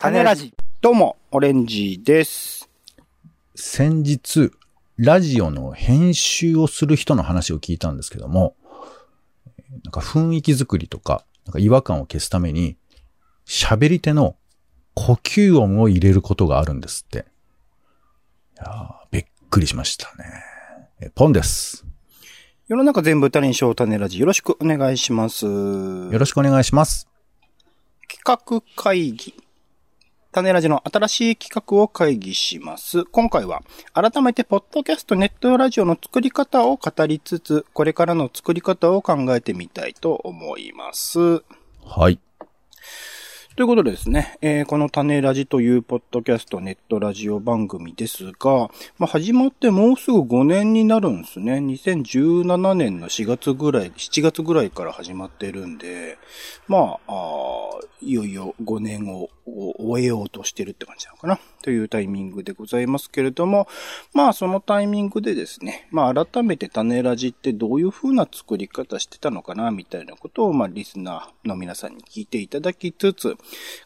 種ラジ。どうも、オレンジです。先日、ラジオの編集をする人の話を聞いたんですけども、なんか雰囲気作りとか、なんか違和感を消すために、喋り手の呼吸音を入れることがあるんですって。いやーびっくりしましたね。えポンです。世の中全部種にしよう種ラジ。よろしくお願いします。よろしくお願いします。企画会議。タネラジの新しい企画を会議します。今回は、改めてポッドキャストネットラジオの作り方を語りつつ、これからの作り方を考えてみたいと思います。はい。ということでですね、えーこの種ラジというポッドキャストネットラジオ番組ですが、まあ、始まってもうすぐ5年になるんですね。2017年の4月ぐらい、7月ぐらいから始まってるんで、まあ、あいよいよ5年を終えようとしてるって感じなのかなというタイミングでございますけれども、まあそのタイミングでですね、まあ改めて種ラジってどういう風な作り方してたのかなみたいなことを、まあリスナーの皆さんに聞いていただきつつ、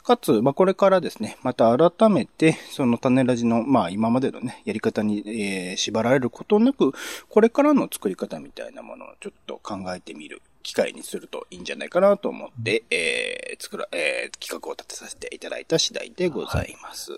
かつ、まあこれからですね、また改めて、その種ラジの、まあ今までのね、やり方に、えー縛られることなく、これからの作り方みたいなものをちょっと考えてみる機会にするといいんじゃないかなと思って、えー作ら、えー企画を立てさせていただいた次第でございます。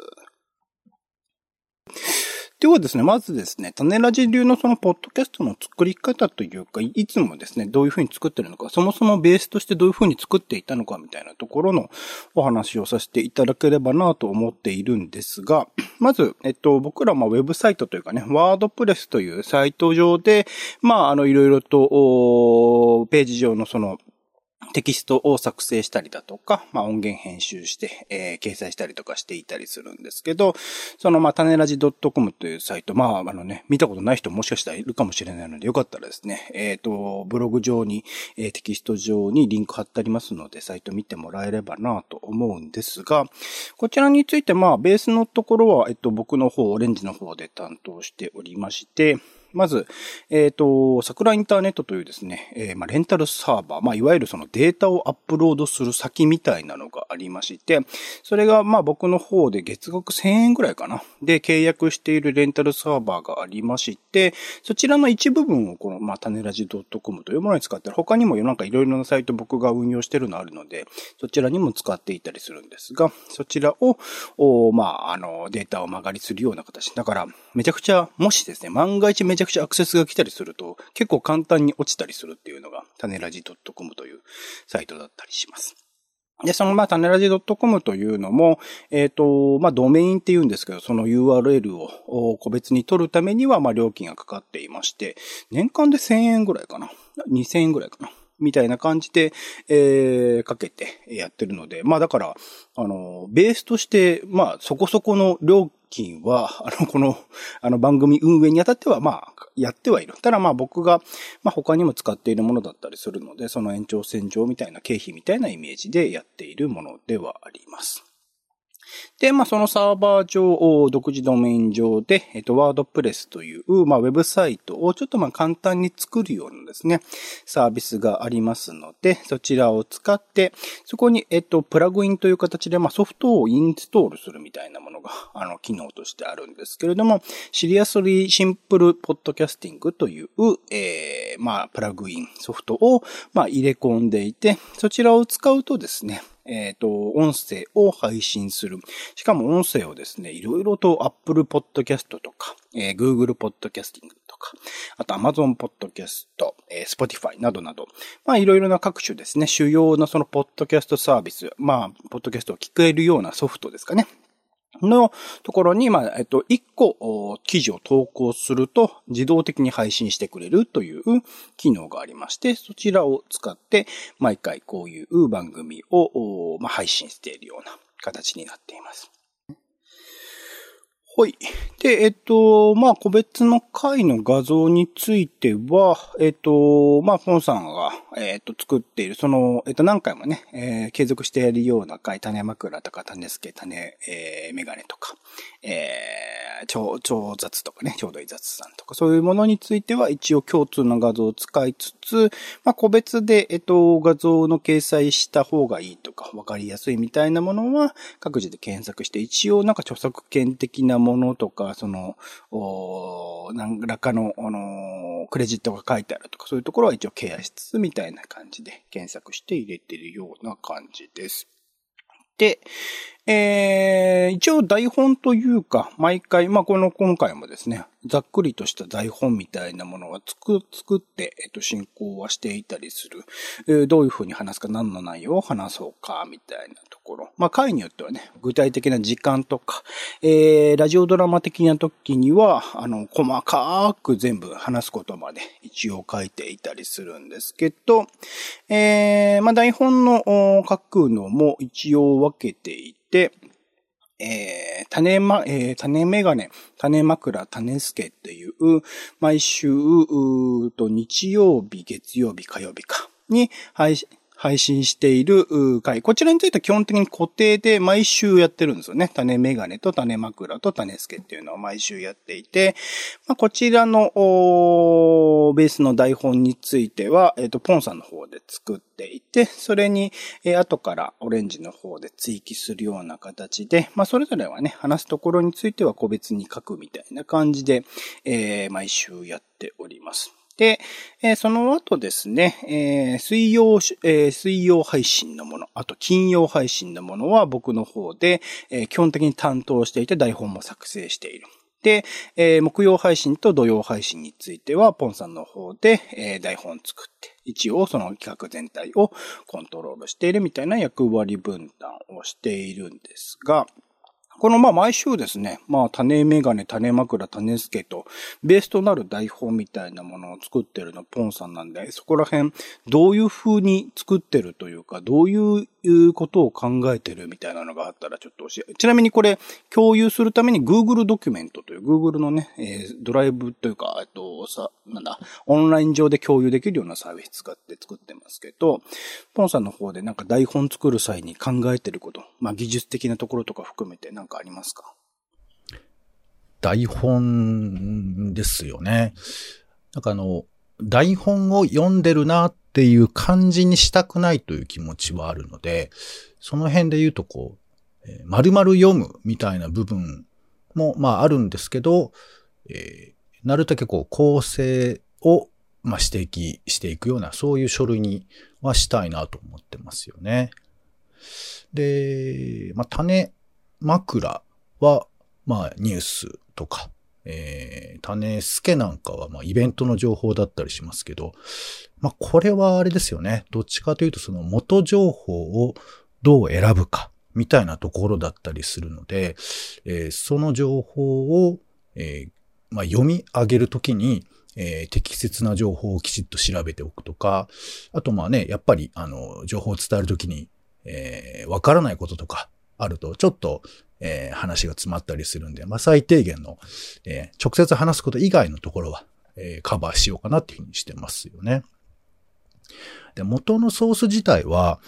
ではですね、まずですね、種ラジ流のそのポッドキャストの作り方というか、いつもですね、どういう風に作ってるのか、そもそもベースとしてどういう風に作っていたのかみたいなところのお話をさせていただければなと思っているんですが、まず、えっと、僕らまあウェブサイトというかね、ワードプレスというサイト上で、まあ、あの、いろいろと、ページ上のその、テキストを作成したりだとか、まあ、音源編集して、えー掲載したりとかしていたりするんですけど、その、まあ、種ラジ .com というサイト、まあ、あのね、見たことない人もしかしたらいるかもしれないので、よかったらですね、えっ、と、ブログ上に、えーテキスト上にリンク貼ってありますので、サイト見てもらえればなと思うんですが、こちらについて、まあ、ベースのところは、えっと、僕の方、オレンジの方で担当しておりまして、まず、えっ、と、桜インターネットというですね、えーまあ、レンタルサーバー、まあ、いわゆるそのデータをアップロードする先みたいなのがありまして、それが、まあ、僕の方で月額1000円ぐらいかな。で、契約しているレンタルサーバーがありまして、そちらの一部分をこの、まあ、種ラジ .com というものに使ってる。他にもなんかいろいろなサイト僕が運用してるのあるので、そちらにも使っていたりするんですが、そちらを、おまあ、あの、データを曲がりするような形。だから、めちゃくちゃ、もしですね、万が一めちゃゃくちゃアクセスが来たりすると、結構簡単に落ちたりするっていうのが、種ラジ .com というサイトだったりします。で、その、まあ、種ラジ .com というのも、えっ、ーと、まあ、ドメインって言うんですけど、その URL を個別に取るためには、まあ、料金がかかっていまして、年間で1000円ぐらいかな。2000円ぐらいかな。みたいな感じで、えー、かけてやってるので、まあだから、あの、ベースとして、まあそこそこの料金は、あの、この、あの番組運営にあたっては、まあ、やってはいる。ただまあ僕が、まあ他にも使っているものだったりするので、その延長線上みたいな経費みたいなイメージでやっているものではあります。で、まあ、そのサーバー上、お独自ドメイン上で、えっと、ワードプレスという、まあ、ウェブサイトをちょっとま、簡単に作るようなですね、サービスがありますので、そちらを使って、そこに、えっと、プラグインという形で、まあ、ソフトをインストールするみたいなものあの、機能としてあるんですけれども、シリアスリーシンプルポッドキャスティングという、えー、まあ、プラグインソフトを、まあ、入れ込んでいて、そちらを使うとですね、えっ、と、音声を配信する。しかも音声をですね、いろいろと Apple Podcast とか、えー Google Podcasting とか、あと Amazon Podcast、えー Spotify などなど、まあいろいろな各種ですね、主要なそのポッドキャストサービス、まあ、ポッドキャストを聞けるようなソフトですかね。のところに、まあ、えっと、1個記事を投稿すると自動的に配信してくれるという機能がありまして、そちらを使って毎回こういう番組を、まあ、配信しているような形になっています。ほい。で、えっと、まあ、個別の回の画像については、えっと、まあ、ポンさんが、えっと、作っている、その、えっと、何回もね、えー、継続してやるような回、種枕とか種付け、種、えー、メガネとか、えー、超、超雑とかね、ちょうどいい雑さんとか、そういうものについては一応共通の画像を使いつつ、まあ、個別で、えっと、画像の掲載した方がいいとか、わかりやすいみたいなものは、各自で検索して、一応なんか著作権的なものとか、その、何らかの、あの、クレジットが書いてあるとか、そういうところは一応ケアしつつみたいな感じで検索して入れてるような感じです。で、えー、一応台本というか、毎回、まあ、この今回もですね、ざっくりとした台本みたいなものが作作って、えっと、進行はしていたりする。えー、どういうふうに話すか、何の内容を話そうか、みたいなところ。まあ、回によってはね、具体的な時間とか、えー、ラジオドラマ的な時には、あの、細かく全部話すことまで一応書いていたりするんですけど、えー、まあ、台本の書くのも一応分けていて、えー、種ま、えー、種メガネ、種枕、種助っていう、毎週、と日曜日、月曜日、火曜日か、に配信、配信している回。こちらについては基本的に固定で毎週やってるんですよね。種メガネと種枕と種付けっていうのを毎週やっていて、まあ、こちらのベースの台本については、えっ、ー、と、ポンさんの方で作っていて、それに、えー、後からオレンジの方で追記するような形で、まあ、それぞれはね、話すところについては個別に書くみたいな感じで、えー、毎週やっております。で、えー、その後ですね、えー、水曜、えー、水曜配信のもの、あと金曜配信のものは僕の方で、え基本的に担当していて台本も作成している。で、え木曜配信と土曜配信については、ポンさんの方で、え台本作って、一応その企画全体をコントロールしているみたいな役割分担をしているんですが、このまあ毎週ですね、まあ種メガネ、種枕、種付けと、ベースとなる台本みたいなものを作ってるのポンさんなんで、そこら辺どういう風に作ってるというか、どういうことを考えてるみたいなのがあったらちょっと教え、ちなみにこれ共有するために Google ドキュメントという Google のね、えー、ドライブというか、えっと、さ、なんだ、オンライン上で共有できるようなサービス使って作ってますけど、ポンさんの方でなんか台本作る際に考えてること、まあ技術的なところとか含めてなんかありますか？台本ですよね。なんかあの、台本を読んでるなっていう感じにしたくないという気持ちはあるので、その辺で言うとこう、えー、丸々読むみたいな部分も、まああるんですけど、えー、なるだけこう構成を、まあ、指摘していくような、そういう書類にはしたいなと思ってますよね。で、まあ、種枕は、まあ、ニュースとか、えー、種助なんかは、まあ、イベントの情報だったりしますけど、まあ、これはあれですよね。どっちかというと、その元情報をどう選ぶか、みたいなところだったりするので、えー、その情報を、えー、まあ、読み上げるときに、えー、適切な情報をきちっと調べておくとか、あとまあね、やっぱり、あの、情報を伝えるときに、えー、わからないこととかあると、ちょっと、えー、話が詰まったりするんで、まあ、最低限の、えー、直接話すこと以外のところは、えー、カバーしようかなっていうふうにしてますよね。で、元のソース自体は、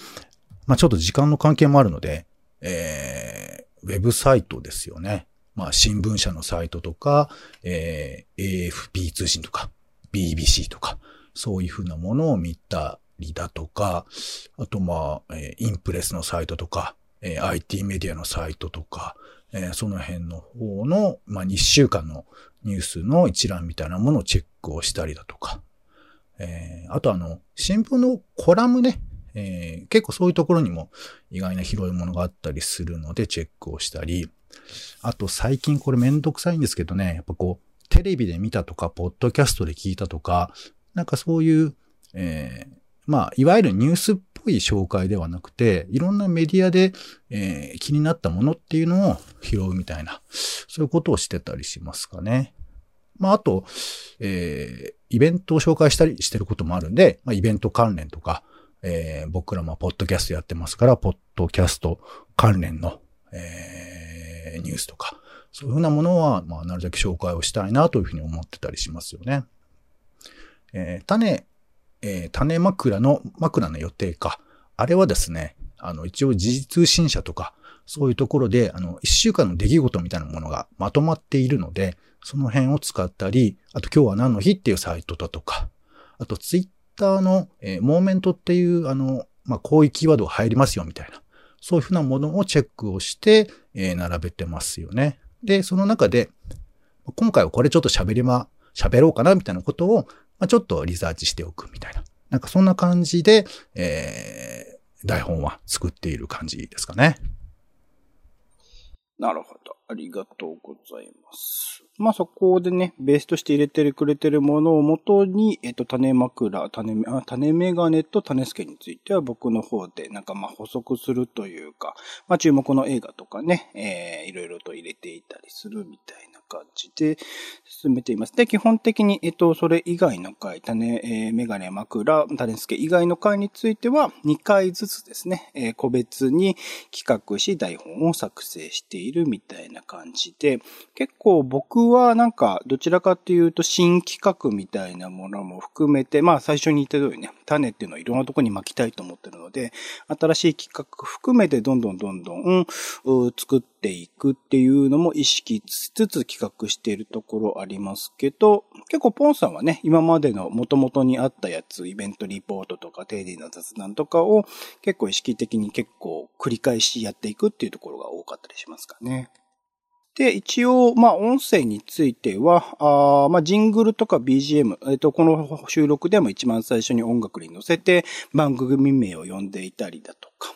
まあ、ちょっと時間の関係もあるので、えー、ウェブサイトですよね。まあ、新聞社のサイトとか、えー、AFP 通信とか、BBC とか、そういうふうなものを見たりだとか、あとまあ、えー、インプレスのサイトとか、え、IT メディアのサイトとか、え、その辺の方の、まあ、2週間のニュースの一覧みたいなものをチェックをしたりだとか、え、あとあの、新聞のコラムね、えー、結構そういうところにも意外な広いものがあったりするのでチェックをしたり、あと最近これめんどくさいんですけどね、やっぱこう、テレビで見たとか、ポッドキャストで聞いたとか、なんかそういう、えー、まあ、いわゆるニュースっい紹介ではなくて、いろんなメディアで、えー、気になったものっていうのを拾うみたいな、そういうことをしてたりしますかね。まあ、あと、えー、イベントを紹介したりしてることもあるんで、まあ、イベント関連とか、えー、僕らもポッドキャストやってますから、ポッドキャスト関連の、えー、ニュースとか、そういうふうなものは、まあ、なるだけ紹介をしたいなというふうに思ってたりしますよね。えー、種、えー、種枕の、枕の予定か。あれはですね、あの、一応時事通信社とか、そういうところで、あの、一週間の出来事みたいなものがまとまっているので、その辺を使ったり、あと今日は何の日っていうサイトだとか、あとツイッターの、えー、モーメントっていう、あの、まあ、こういうキーワードが入りますよみたいな、そういうふうなものをチェックをして、えー、並べてますよね。で、その中で、今回はこれちょっと喋りま、喋ろうかなみたいなことを、まあ、ちょっとリサーチしておくみたいな。なんかそんな感じで、えー、台本は作っている感じですかね。なるほど。ありがとうございます。まあそこでね、ベースとして入れてくれてるものをもとに、えっ、と、種枕、種、あ種メガネと種付けについては僕の方でなんかまあ補足するというか、まあ注目の映画とかね、えー、いろいろと入れていたりするみたいな感じで進めています。で、基本的に、えっ、と、それ以外の回、種、えー、メガネ、枕、種付け以外の回については2回ずつですね、えー、個別に企画し台本を作成しているみたいなな感じで、結構僕はなんか、どちらかっていうと、新企画みたいなものも含めて、まあ最初に言った通りね、種っていうのをいろんなとこに巻きたいと思ってるので、新しい企画含めてどんどんどんどん、作っていくっていうのも意識しつつ企画しているところありますけど、結構ポンさんはね、今までの元々にあったやつ、イベントリポートとか定時の雑談とかを結構意識的に結構繰り返しやっていくっていうところが多かったりしますかね。で、一応、まあ、音声については、あまあ、ジングルとか BGM、えっ、と、この収録でも一番最初に音楽に乗せて番組名を呼んでいたりだとか、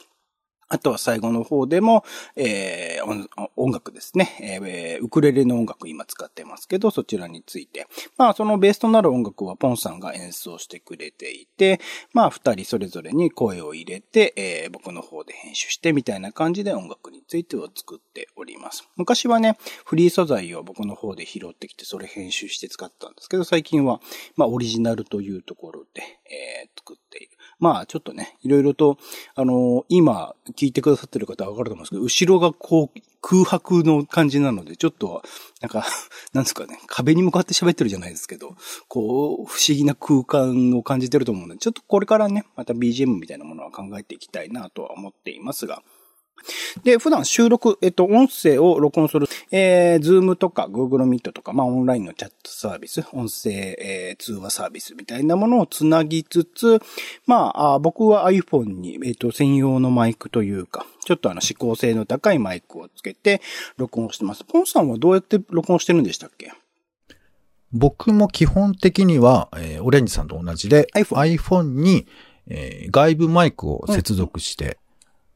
あとは最後の方でも、えー、音楽ですね、えー。ウクレレの音楽今使ってますけど、そちらについて。まあ、そのベースとなる音楽はポンさんが演奏してくれていて、まあ、二人それぞれに声を入れて、えー、僕の方で編集してみたいな感じで音楽についてを作っております。昔はね、フリー素材を僕の方で拾ってきて、それ編集して使ったんですけど、最近は、まあ、オリジナルというところで、えー、作っている。まあ、ちょっとね、いろいろと、あの、今、聞いてくださってる方はわかると思うんですけど、後ろがこう、空白の感じなので、ちょっと、なんか、なんですかね、壁に向かって喋ってるじゃないですけど、こう、不思議な空間を感じてると思うので、ちょっとこれからね、また BGM みたいなものは考えていきたいなとは思っていますが、で、普段収録、えっと、音声を録音する、えー、ズームとか Google Meet とか、まあ、オンラインのチャットサービス、音声、えー、通話サービスみたいなものをつなぎつつ、まあ、あ僕は iPhone に、えっと、専用のマイクというか、ちょっとあの、指向性の高いマイクをつけて、録音してます。ポンさんはどうやって録音してるんでしたっけ？僕も基本的には、えー、オレンジさんと同じで、iPhone, iPhone に、えー、外部マイクを接続して、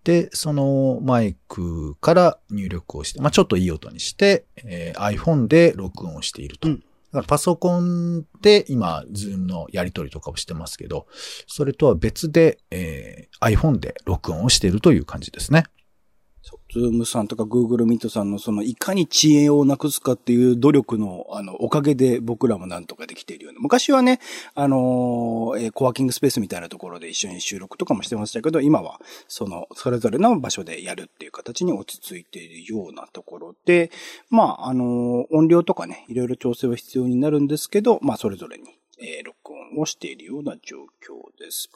で、そのマイクから入力をして、まあ、ちょっといい音にして、えー、iPhone で録音をしていると。うん、だからパソコンで今、ズームのやり取りとかをしてますけど、それとは別で、えー、iPhone で録音をしているという感じですね。ズームさんとかグーグルミートさんのそのいかに遅延をなくすかっていう努力のあのおかげで僕らもなんとかできているような。昔はね、あのー、えー、コワーキングスペースみたいなところで一緒に収録とかもしてましたけど、今はそのそれぞれの場所でやるっていう形に落ち着いているようなところで、まあ、あのー、音量とかね、いろいろ調整は必要になるんですけど、まあそれぞれにえー、録音をしているような状況です。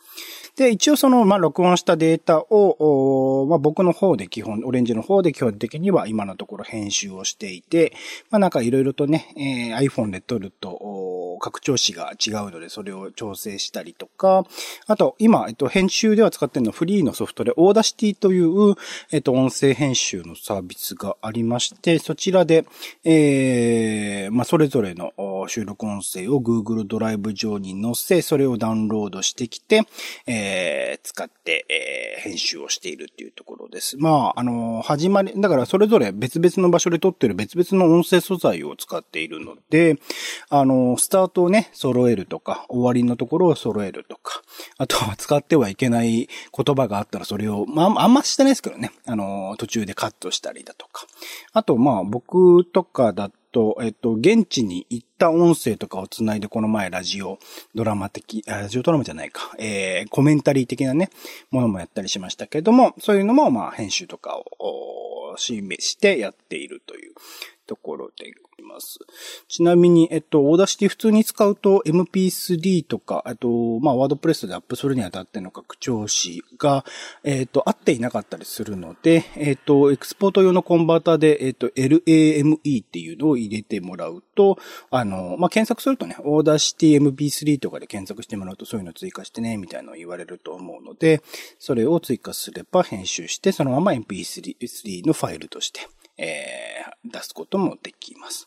で、一応その、まあ、録音したデータを、まあ、僕の方で基本、オレンジの方で基本的には今のところ編集をしていて、まあ、なんかいろいろとね、えー、iPhone で撮ると、拡張子が違うので、それを調整したりとか、あと、今、えっと、編集では使ってるのフリーのソフトで、 Audacity という、えっと、音声編集のサービスがありまして、そちらで、えー、まあ、それぞれの収録音声を Google ドライブライブ上に載せ、それをダウンロードしてきて、えー、使って、えー、編集をしているっていうところです。まあ、あの、始まり、だからそれぞれ別々の場所で撮ってる別々の音声素材を使っているので、あの、スタートをね、揃えるとか、終わりのところを揃えるとか、あとは使ってはいけない言葉があったらそれを、まあ、あんましてないですけどね、あの、途中でカットしたりだとか。あと、まあ、僕とかだと、えっと、現地に行った音声とかをつないで、この前ラジオドラマ的、ラジオドラマじゃないか、えー、コメンタリー的なね、ものもやったりしましたけども、そういうのも、まあ、編集とかを、示してやっているというところでいます。ちなみに、えっと、 Audacity 普通に使うと MP3 とか、あと、まあ、ワードプレスでアップするにあたっての拡張子が、えっと、合っていなかったりするので、えっと、エクスポート用のコンバーターで、えっと、LAME っていうのを入れてもらうと、あの、まあ、検索するとね、 Audacity MP3 とかで検索してもらうとそういうの追加してね、みたいなのを言われると思うので、それを追加すれば編集して、そのまま MP3 のファイルとして、えー、出すこともできます。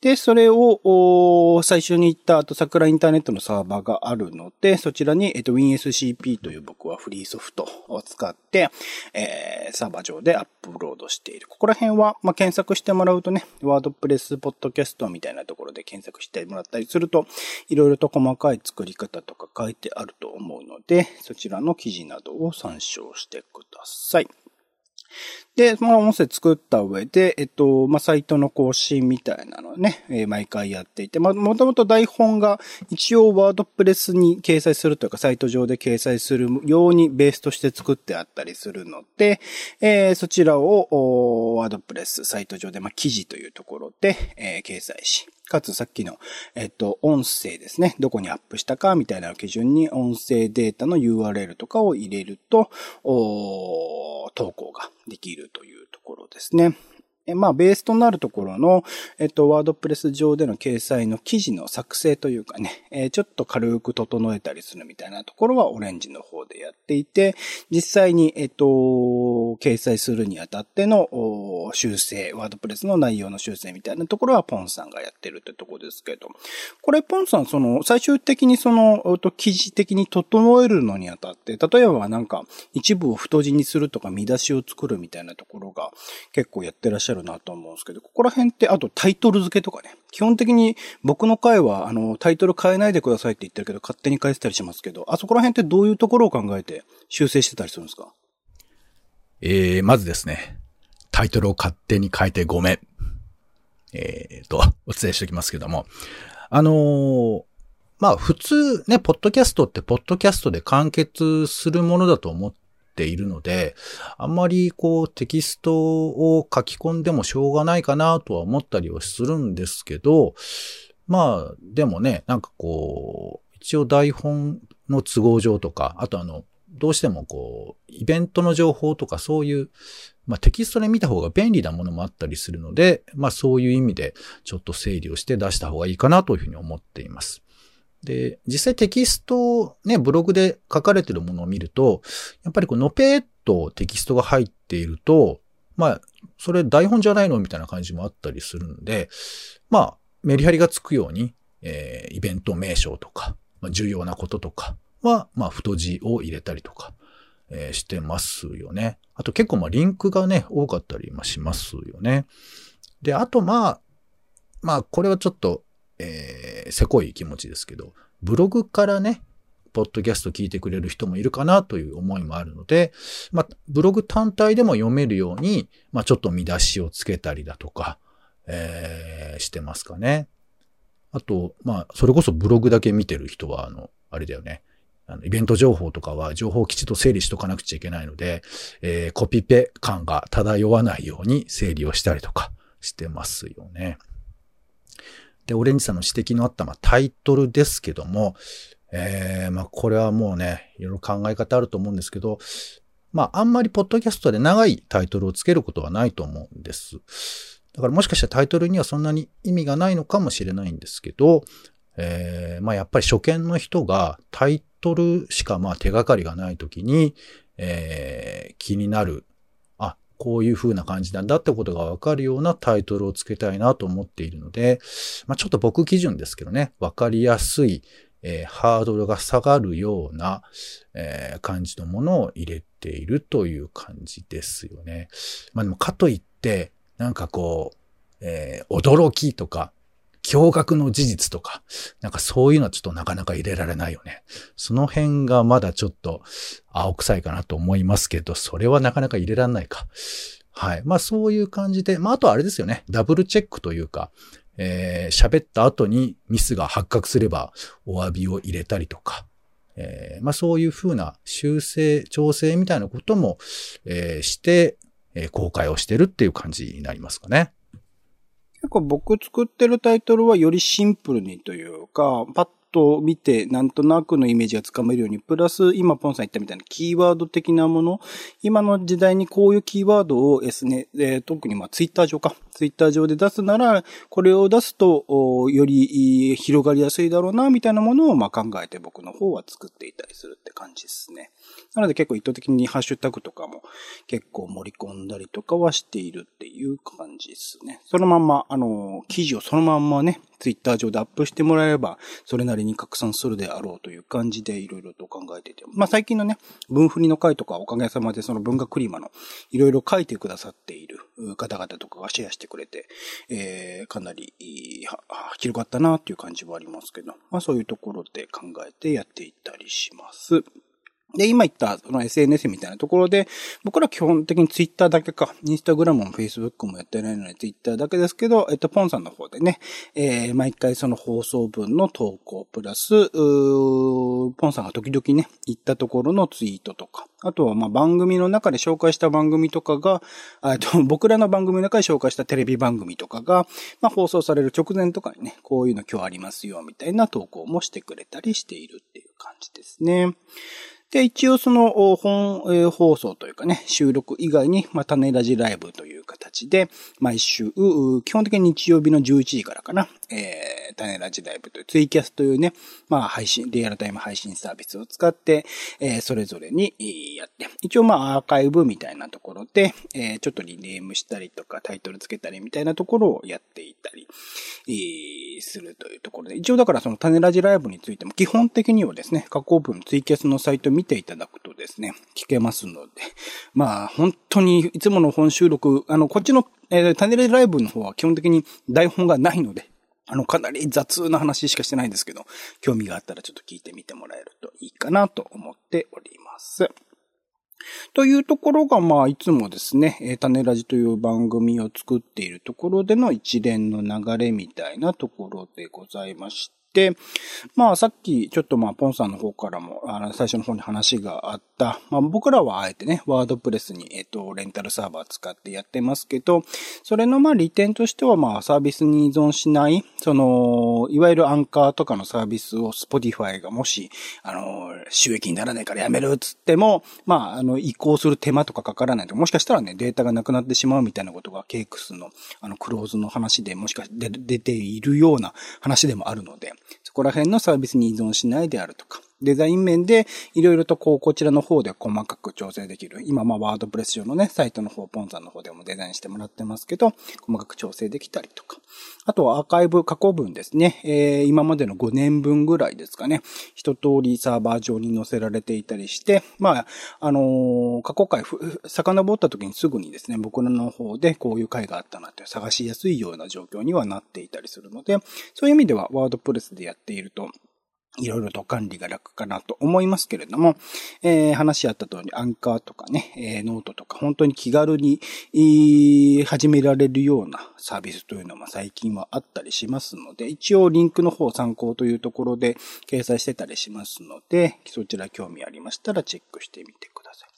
で、それを、最初に言った後、さくらインターネットのサーバーがあるので、そちらに、えっと、WinSCP という僕はフリーソフトを使って、えー、サーバー上でアップロードしている。ここら辺は、まあ、検索してもらうとね、ワードプレスポッドキャストみたいなところで検索してもらったりすると、いろいろと細かい作り方とか書いてあると思うので、そちらの記事などを参照してください。で、その音声作った上で、えっと、まあ、サイトの更新みたいなのね、えー、毎回やっていて、まあ、もともと台本が一応ワードプレスに掲載するというか、サイト上で掲載するようにベースとして作ってあったりするので、えー、そちらを、ワードプレス、サイト上で、まあ、記事というところで、えー、掲載し、かつさっきの、えっと、音声ですね。どこにアップしたかみたいな基準に音声データの URL とかを入れると、投稿ができるというところですね。まあ、ベースとなるところの、えっと、ワードプレス上での掲載の記事の作成というかね、えー、ちょっと軽く整えたりするみたいなところはオレンジの方でやっていて、実際に、えっと、掲載するにあたっての修正、ワードプレスの内容の修正みたいなところはポンさんがやってるってところですけど、これポンさん、その、最終的にその、記事的に整えるのにあたって、例えばなんか、一部を太字にするとか見出しを作るみたいなところが結構やってらっしゃるなと思うんですけど、ここら辺って、あとタイトル付けとかね。基本的に僕の回は、あの、タイトル変えないでくださいって言ってるけど、勝手に変えてたりしますけど、あそこら辺ってどういうところを考えて修正してたりするんですか？えー、まずですね、タイトルを勝手に変えてごめん。えーと、お伝えしておきますけども。あのー、まあ普通ね、ポッドキャストってポッドキャストで完結するものだと思っているので、あんまりこうテキストを書き込んでもしょうがないかなとは思ったりはするんですけど、まあでもね、なんかこう、一応台本の都合上とか、あとあの、どうしてもこう、イベントの情報とかそういう、まあテキストで見た方が便利なものもあったりするので、まあそういう意味でちょっと整理をして出した方がいいかなというふうに思っています。で、実際テキストをね、ブログで書かれてるものを見ると、やっぱりこ、のぺーっとテキストが入っていると、まあ、それ台本じゃないのみたいな感じもあったりするんで、まあ、メリハリがつくように、えー、イベント名称とか、まあ、重要なこととかは、まあ、太字を入れたりとか、えー、してますよね。あと結構まあ、リンクがね、多かったりもしますよね。で、あとまあ、まあ、これはちょっと、えー、せこい気持ちですけど、ブログからね、ポッドキャスト聞いてくれる人もいるかなという思いもあるので、まあ、ブログ単体でも読めるように、まあ、ちょっと見出しをつけたりだとか、えー、してますかね。あと、まあ、それこそブログだけ見てる人は、あの、あれだよね。あのイベント情報とかは情報をきちっと整理しとかなくちゃいけないので、えー、コピペ感が漂わないように整理をしたりとかしてますよね。で、オレンジさんの指摘のあった、まあ、タイトルですけども、えー、まあ、これはもうね、いろいろ考え方あると思うんですけど、まあ、あんまりポッドキャストで長いタイトルをつけることはないと思うんです。だからもしかしたらタイトルにはそんなに意味がないのかもしれないんですけど、えー、まあやっぱり初見の人がタイトルしかまあ手がかりがないときに、えー、気になるこういう風な感じなんだってことがわかるようなタイトルをつけたいなと思っているので、まあ、ちょっと僕基準ですけどね、わかりやすい、えー、ハードルが下がるような、えー、感じのものを入れているという感じですよね。まあでもかといって、なんかこう、えー、驚きとか、驚愕の事実とか、なんかそういうのはちょっとなかなか入れられないよね。その辺がまだちょっと青臭いかなと思いますけど、それはなかなか入れられないか。はい。まあそういう感じで、まああとあれですよね。ダブルチェックというか、えー、喋った後にミスが発覚すればお詫びを入れたりとか、えー、まあそういうふうな修正、調整みたいなことも、えー、して、えー、公開をしてるっていう感じになりますかね。結構僕作ってるタイトルはよりシンプルにというか、パッと見て、なんとなくのイメージがつかめるように、プラス、今ポンさん言ったみたいなキーワード的なもの、今の時代にこういうキーワードをですね、えー、特にまあツイッター上か、ツイッター上で出すなら、これを出すと、より広がりやすいだろうな、みたいなものをま考えて僕の方は作っていたりするって感じですね。なので結構意図的にハッシュタグとかも結構盛り込んだりとかはしているっていう感じですね。そのまんま、あの、記事をそのまんまね、ツイッター上でアップしてもらえれば、それなりに拡散するであろうという感じでいろいろと考えていて。まあ最近のね、文振りの回とかおかげさまでその文学クリマのいろいろ書いてくださっている方々とかがシェアしてくれて、えー、かなり、広がったなっていう感じはありますけど、まあそういうところで考えてやっていったりします。で、今言ったその SNS みたいなところで、僕ら基本的に Twitter だけか、インスタグラムも Facebook もやってないので Twitter だけですけど、えっと、ポンさんの方でね、えー、毎回その放送分の投稿プラス、ポンさんが時々ね、言ったところのツイートとか、あとはまあ番組の中で紹介した番組とかが、えっと、僕らの番組の中で紹介したテレビ番組とかが、まあ放送される直前とかにね、こういうの今日ありますよ、みたいな投稿もしてくれたりしているっていう感じですね。で、一応その本放送というかね、収録以外に、まあ、種ラジライブという形で、毎週、基本的に日曜日の11時からかな、えー、種ラジライブとツイキャスというね、まあ、配信、リアルタイム配信サービスを使って、えー、それぞれにやって、一応まあ、アーカイブみたいなところで、えー、ちょっとリネームしたりとか、タイトルつけたりみたいなところをやっていたり、えー、するというところで、一応だからその種ラジライブについても基本的にはですね、加工文ツイキャスのサイト見ていただくとですね、聞けますので、まあ、本当にいつもの本収録、あの、こっちの、えー、タネレライブの方は基本的に台本がないので、あの、かなり雑な話しかしてないんですけど、興味があったらちょっと聞いてみてもらえるといいかなと思っております。というところが、まあ、いつもですね、えー、種ラジという番組を作っているところでの一連の流れみたいなところでございまし、でまあさっきちょっとまあポンさんの方からもあの最初の方に話があった、まあ僕らはあえてね、ワードプレスにえっとレンタルサーバー使ってやってますけど、それのまあ利点としてはまあサービスに依存しない、その、いわゆるアンカーとかのサービスを Spotify がもし、あの、収益にならないからやめるっつっても、まああの移行する手間とかかからないと、もしかしたらね、データがなくなってしまうみたいなことがケイクスのあのクローズの話でもしかして出ているような話でもあるので、そこら辺のサービスに依存しないであるとか、デザイン面でいろいろとこう、こちらの方で細かく調整できる。今、まあ、ワードプレス上のね、サイトの方、ポンさんの方でもデザインしてもらってますけど、細かく調整できたりとか。あとはアーカイブ過去分ですね。えー、今までの5年分ぐらいですかね。一通りサーバー上に載せられていたりして、まあ、あのー、過去回、遡った時にすぐにですね、僕らの方でこういう回があったなって探しやすいような状況にはなっていたりするので、そういう意味ではワードプレスでやっていると、いろいろと管理が楽かなと思いますけれども、えー、話し合った通り、アンカーとかね、えー、ノートとか、本当に気軽に、えー、始められるようなサービスというのも最近はあったりしますので、一応リンクの方参考というところで掲載してたりしますので、そちら興味ありましたらチェックしてみてください。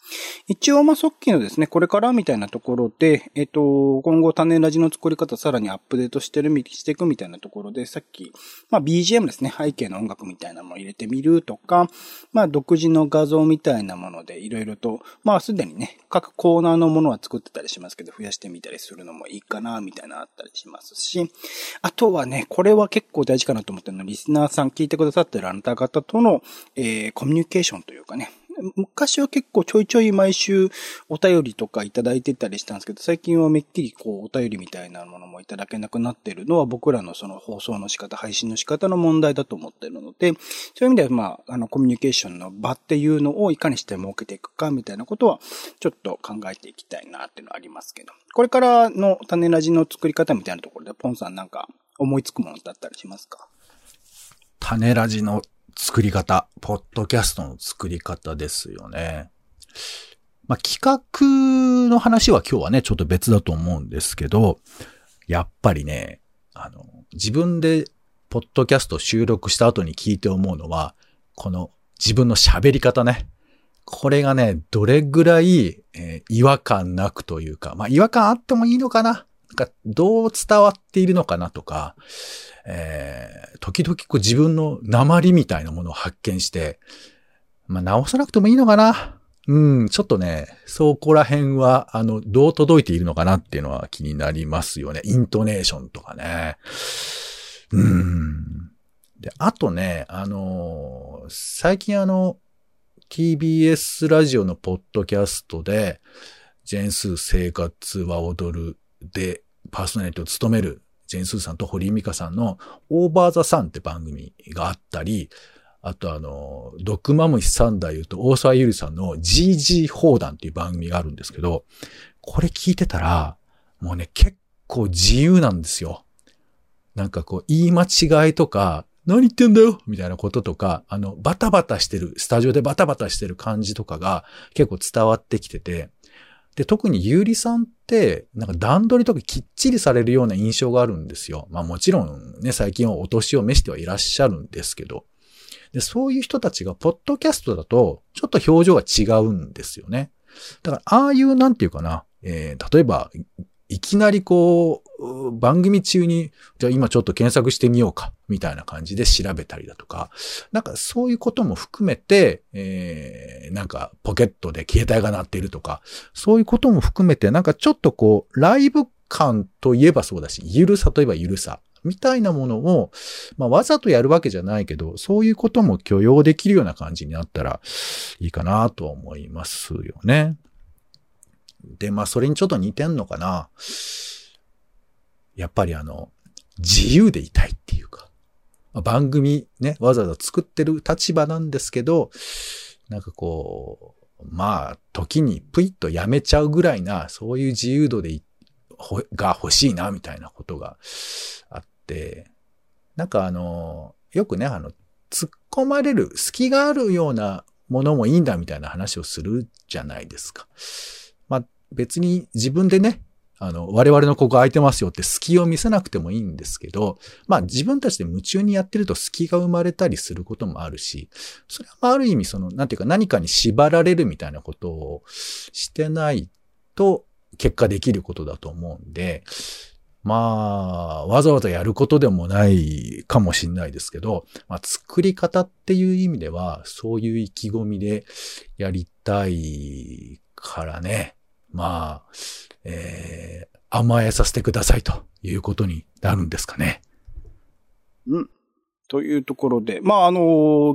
一応、ま、即期のですね、これからみたいなところで、えっと、今後種ラジの作り方さらにアップデートしてる、していくみたいなところで、さっき、まあ、BGM ですね、背景の音楽みたいなのも入れてみるとか、まあ、独自の画像みたいなもので、いろいろと、まあ、すでにね、各コーナーのものは作ってたりしますけど、増やしてみたりするのもいいかな、みたいなあったりしますし、あとはね、これは結構大事かなと思ってるの、リスナーさん聞いてくださってるあなた方との、えー、コミュニケーションというかね、昔は結構ちょいちょい毎週お便りとかいただいてたりしたんですけど、最近はめっきりこうお便りみたいなものもいただけなくなってるのは僕らのその放送の仕方、配信の仕方の問題だと思ってるので、そういう意味ではまあ、あのコミュニケーションの場っていうのをいかにして設けていくかみたいなことはちょっと考えていきたいなっていうのはありますけど、これからの種ラジの作り方みたいなところでポンさんなんか思いつくものだったりしますか？種ラジの作り方、ポッドキャストの作り方ですよね。まあ、企画の話は今日はね、ちょっと別だと思うんですけど、やっぱりね、あの、自分でポッドキャスト収録した後に聞いて思うのは、この自分の喋り方ね。これがね、どれぐらい、えー、違和感なくというか、まあ違和感あってもいいのかななんかどう伝わっているのかなとか、えー、時々こう自分の鉛みたいなものを発見して、まあ直さなくてもいいのかな？うん、ちょっとね、そこら辺は、あの、どう届いているのかなっていうのは気になりますよね。イントネーションとかね。うん。で、あとね、あのー、最近あの、TBS ラジオのポッドキャストで、ジェンス生活は踊るで、パーソナリティを務めるジェンスーさんと堀井美香さんのオーバーザサンって番組があったり、あとあの、ドックマムシ三代言うと大沢ゆりさんの GG 砲弾っていう番組があるんですけど、これ聞いてたら、もうね、結構自由なんですよ。なんかこう、言い間違いとか、何言ってんだよみたいなこととか、あの、バタバタしてる、スタジオでバタバタしてる感じとかが結構伝わってきてて、で、特にゆうりさんって、なんか段取りとかきっちりされるような印象があるんですよ。まあもちろんね、最近はお年を召してはいらっしゃるんですけど、で、そういう人たちが、ポッドキャストだと、ちょっと表情が違うんですよね。だから、ああいう、なんていうかな、えー、例えば、いきなりこう、番組中に、じゃあ今ちょっと検索してみようか、みたいな感じで調べたりだとか、なんかそういうことも含めて、えー、なんかポケットで携帯が鳴っているとか、そういうことも含めて、なんかちょっとこう、ライブ感といえばそうだし、ゆるさといえばゆるさ。みたいなものを、まあ、わざとやるわけじゃないけど、そういうことも許容できるような感じになったらいいかなと思いますよね。で、まあ、それにちょっと似てんのかな。やっぱりあの、自由でいたいっていうか、番組ね、わざわざ作ってる立場なんですけど、なんかこう、まあ、時にプイッとやめちゃうぐらいな、そういう自由度でが欲しいな、みたいなことがあって、なんかあの、よくね、あの、突っ込まれる、隙があるようなものもいいんだみたいな話をするじゃないですか。まあ別に自分でね、あの、我々のここ空いてますよって隙を見せなくてもいいんですけど、まあ自分たちで夢中にやってると隙が生まれたりすることもあるし、それはある意味その、なんていうか何かに縛られるみたいなことをしてないと結果できることだと思うんで、まあ、わざわざやることでもないかもしれないですけど、まあ、作り方っていう意味では、そういう意気込みでやりたいからね。まあ、えー、甘えさせてくださいということになるんですかね。うん。というところで、まあ、あの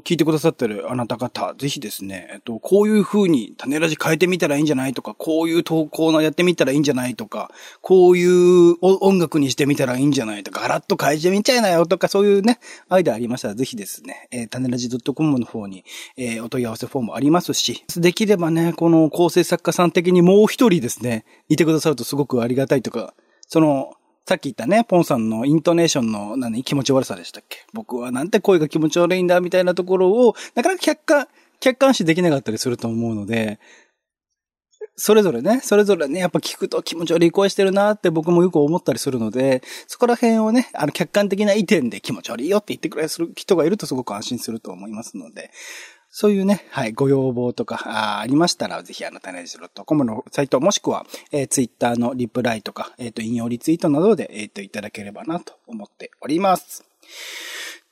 聞いてくださってるあなた方、ぜひですね、えっと、こういう風に種ラジ変えてみたらいいんじゃないとか、こういう投稿のやってみたらいいんじゃないとか、こういう音楽にしてみたらいいんじゃないとか、ガラッと変えてみちゃいなよとか、そういうね、アイデアありましたら、ぜひですね、えー、種ラジ .com の方に、えー、お問い合わせフォームありますし、できればね、この構成作家さん的にもう一人ですね、いてくださるとすごくありがたいとか、その、さっき言ったね、ポンさんのイントネーションの何気持ち悪さでしたっけ？僕はなんて声が気持ち悪いんだみたいなところを、なかなか客観、客観視できなかったりすると思うので、それぞれね、それぞれね、やっぱ聞くと気持ち悪い声してるなって僕もよく思ったりするので、そこら辺をね、あの客観的な意見で気持ち悪いよって言ってくれる人がいるとすごく安心すると思いますので、そういうね、はい、ご要望とかあありましたら、ぜひあの、タネジロットコムのサイト、もしくは、えー、ツイッターのリプライとか、えっ、ー、と、引用リツイートなどで、えっ、ー、と、いただければなと思っております。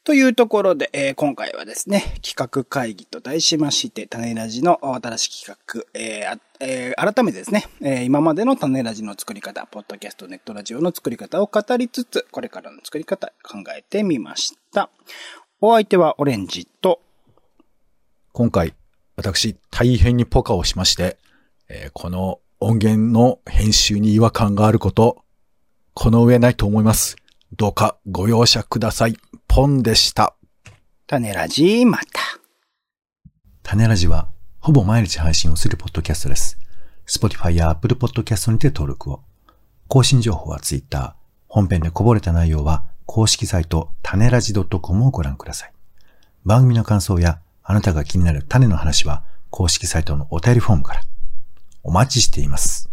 というところで、えー、今回はですね、企画会議と題しまして、種ラジの新しい企画、えーえー、改めてですね、え、今までの種ラジの作り方、ポッドキャスト、ネットラジオの作り方を語りつつ、これからの作り方考えてみました。お相手はオレンジと、今回、私、大変にポカをしまして、えー、この音源の編集に違和感があること、この上ないと思います。どうかご容赦ください。ポンでした。種ラジまた。種ラジは、ほぼ毎日配信をするポッドキャストです。Spotify や Apple Podcast にて登録を。更新情報は Twitter。本編でこぼれた内容は、公式サイト、種ラジ .com をご覧ください。番組の感想やあなたが気になる種の話は公式サイトのお便りフォームからお待ちしています。